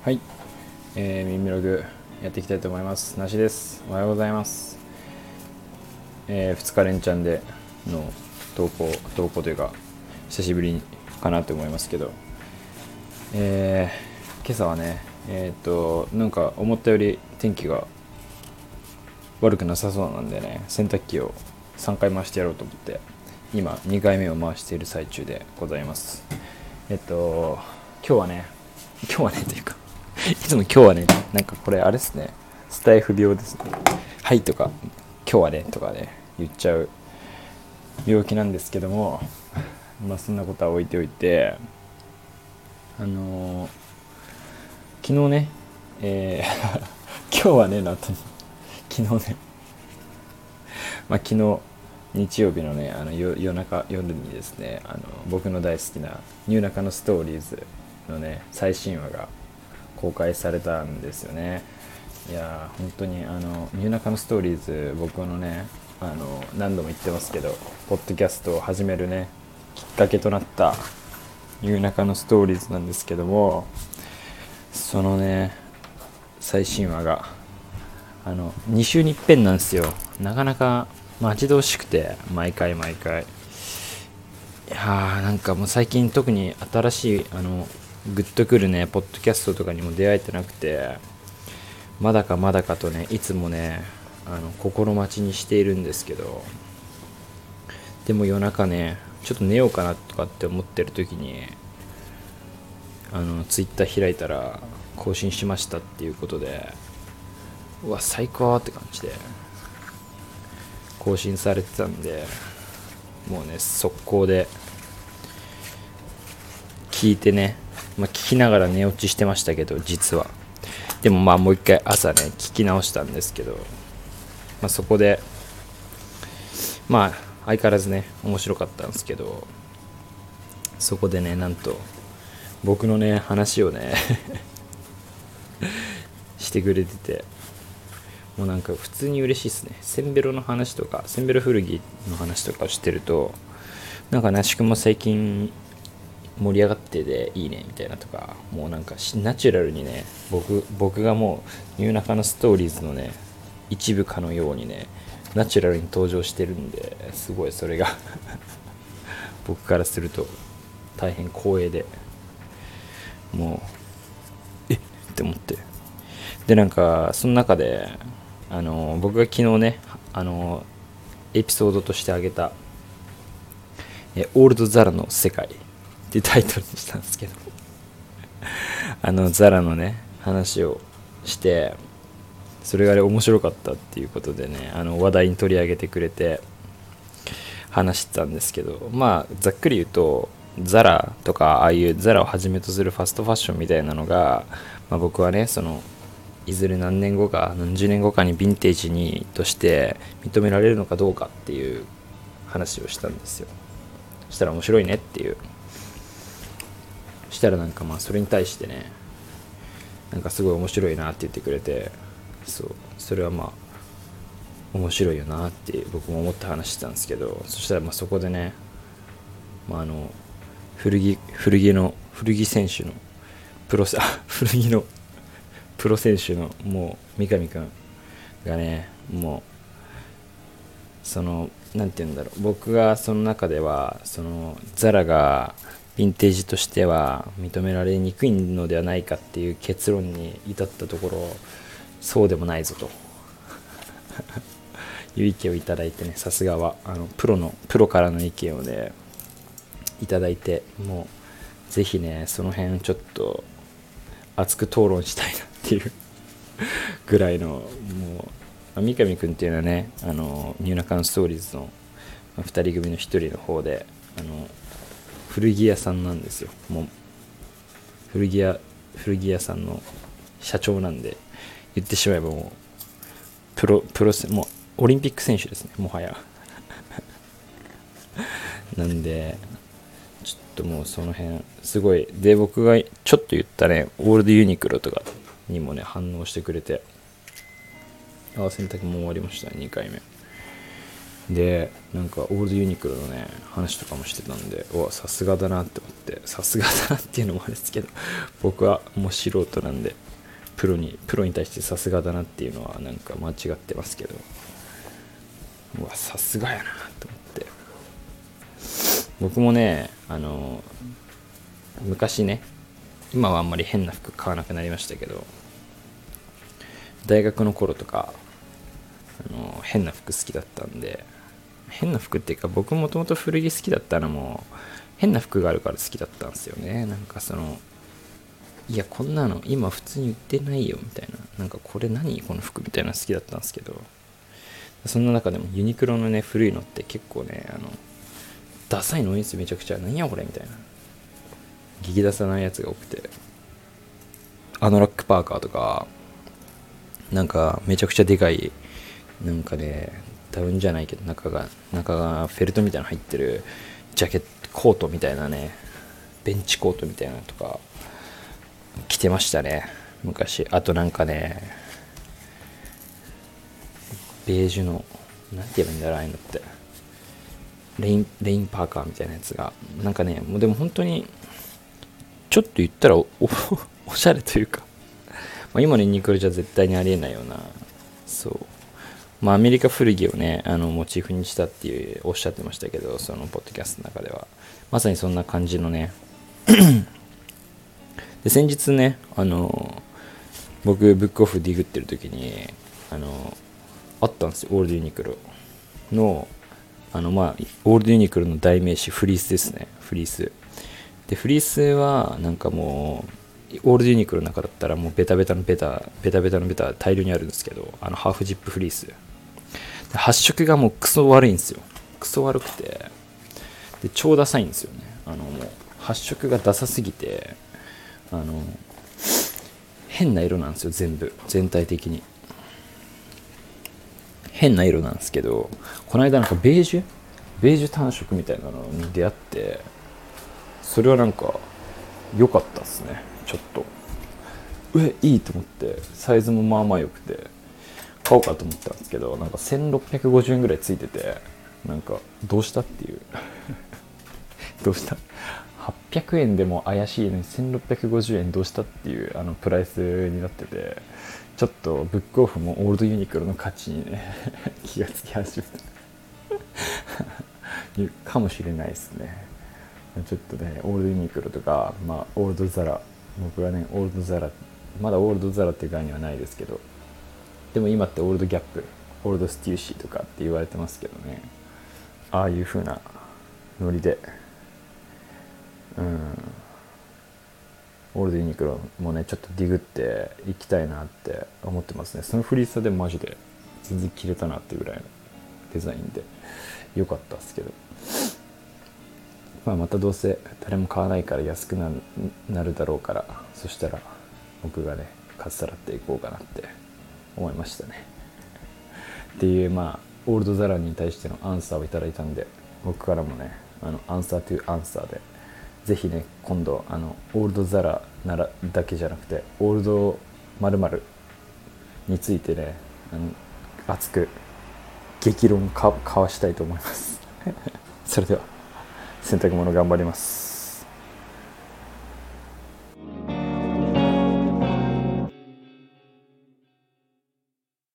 はい、えー、耳ログやっていきたいと思います。なしです。おはようございます。えー、2日連チャンでの投稿、投稿というか、久しぶりかなと思いますけど、えー、今朝はね、えっ、と、なんか思ったより天気が悪くなさそうなんでね、洗濯機を3回回してやろうと思って、今2回目を回している最中でございます。えっと、今日はね、今日はねというかいつも今日はね、なんかこれあれですね、スタイフ病ですね。はいとか、今日はねとかね、言っちゃう病気なんですけども、まあそんなことは置いておいて、あのー、昨日ね、えー 今日はね、なと、昨日ね、まあ昨日、日曜日のね、あの夜中、夜にですね、あの僕の大好きなニューナカのストーリーズのね、最新話が公開されたんですよね。いや本当にあのニューナカのストーリーズ僕のねあの何度も言ってますけどポッドキャストを始めるねきっかけとなったニューナカのストーリーズなんですけどもそのね最新話があの2週に一遍なんですよ。なかなか待ち遠しくて毎回毎回。いやーなんかもう最近特に新しいあのグッとくるねポッドキャストとかにも出会えてなくてまだかまだかとねいつもねあの心待ちにしているんですけどでも夜中ねちょっと寝ようかなとかって思ってる時にあのツイッター開いたら更新しましたっていうことでうわ最高って感じで更新されてたんでもうね速攻で聞いてねまあ、聞きながら寝落ちしてましたけど実は。でもまあもう一回朝ね聞き直したんですけど、まあ、そこでまあ相変わらずね面白かったんですけどそこでねなんと僕のね話をね してくれててもうなんか普通に嬉しいっすね。センベロの話とかセンベロ古着の話とかをしてるとなんかなしくも最近盛り上がってでいいねみたいなとかもうなんかナチュラルにね僕僕がもうニューナカのストーリーズのね一部かのようにねナチュラルに登場してるんですごいそれが 僕からすると大変光栄でもうえって思って。でなんかその中であの僕が昨日ねあのエピソードとしてあげたえオールドザラの世界。っていうタイトルにしたんですけど。あのザラのね話をしてそれがね面白かったっていうことでねあの話題に取り上げてくれて話してたんですけど。まあざっくり言うとザラとかああいうザラをはじめとするファストファッションみたいなのが、まあ、僕はねそのいずれ何年後か何十年後かにヴィンテージにとして認められるのかどうかっていう話をしたんですよ。そしたら面白いねっていう。したらなんかまあそれに対してねなんかすごい面白いなって言ってくれてそうそれはまあ面白いよなって僕も思って話してたんですけどそしたらまあそこでね、まあ、あの古着古着の古着選手のプロあ 古着のプロ選手のもう三上君がねもうその何て言うんだろう僕がその中ではそのザラがヴィンテージとしては認められにくいのではないかっていう結論に至ったところそうでもないぞと。いう意見をいただいてねさすがはあのプロのプロからの意見をねいただいてもうぜひねその辺ちょっと熱く討論したいなっていう。ぐらいのもう三上君っていうのはねあのニューナカンストーリーズの2人組の1人の方であの古着屋さんなんですよ。もう古着屋古着屋さんの社長なんで言ってしまえばもうプロプロもうオリンピック選手ですねもはや。なんでちょっともうその辺すごいで僕がちょっと言ったねオールドユニクロとかにもね反応してくれてあ洗濯も終わりました2回目。でなんかオールドユニクロのね話とかもしてたんでおさすがだなって思ってさすがだなっていうのもあれですけど 僕はもう素人なんでプロにプロに対してさすがだなっていうのはなんか間違ってますけどうわさすがやなと思って。僕もねあの昔ね今はあんまり変な服買わなくなりましたけど大学の頃とかあの変な服好きだったんで変な服っていうか僕もともと古着好きだったのも変な服があるから好きだったんですよね。なんかそのいやこんなの今普通に売ってないよみたいな。なんかこれ何？この服みたいなの好きだったんですけど。そんな中でもユニクロのね古いのって結構ねあのダサいの多いんですよめちゃくちゃ何やこれみたいな。激ダサないやつが多くて。アノラックパーカーとかなんかめちゃくちゃでかいなんかねダウンじゃないけど中が中がフェルトみたいなの入ってるジャケットコートみたいなねベンチコートみたいなのとか着てましたね昔。あとなんかねベージュの何て言えばいいんだろうああいうのって。レインレインパーカーみたいなやつが。なんかねもうでも本当にちょっと言ったらおしゃれというか、まあ、今のユニクロじゃ絶対にありえないようなそう。まあ、アメリカ古着をねあのモチーフにしたっていうおっしゃってましたけどそのポッドキャストの中では。まさにそんな感じのね。で先日ねあの僕ブックオフディグってる時にあのあったんですよオールドユニクロの。あのまあオールドユニクロの代名詞フリースですね。フリース。でフリースはなんかもうオールドユニクロの中だったらもうベタベタのベタベタベタのベタ大量にあるんですけどあのハーフジップフリース。発色がもうクソ悪いんですよ。クソ悪くて。で超ダサいんですよね。あのもう発色がダサすぎてあの変な色なんですよ全部。全体的に。変な色なんですけどこの間なんかベージュ？ベージュ単色みたいなのに出会ってそれはなんか良かったっすね。ちょっと。えいいと思って。サイズもまあまあ良くて。買おうかと思ったんですけどなんか1650円ぐらいついててなんかどうしたっていう。どうした？800円でも怪しいのに1650円どうしたっていうあのプライスになっててちょっとブックオフもオールドユニクロの価値にね 気がつき始めた。かもしれないですね。ちょっとねオールドユニクロとか、まあ、オールドザラ僕はねオールドザラまだオールドザラっていう概念はないですけどでも今ってオールドギャップオールドステューシーとかって言われてますけどね。ああいう風なノリで。うん。オールドユニクロもねちょっとディグっていきたいなって思ってますね。そのフリースでマジで全然着れたなっていうぐらいのデザインで良かったですけど。まあ、またどうせ誰も買わないから安くなるだろうからそしたら僕がねかっさらっていこうかなって思いましたね。っていうまあオールドザラに対してのアンサーをいただいたんで僕からもねあのアンサーというアンサーでぜひね今度あのオールドザラならだけじゃなくてオールドまるについてねあの熱く激論か交わしたいと思います。それでは洗濯物頑張ります。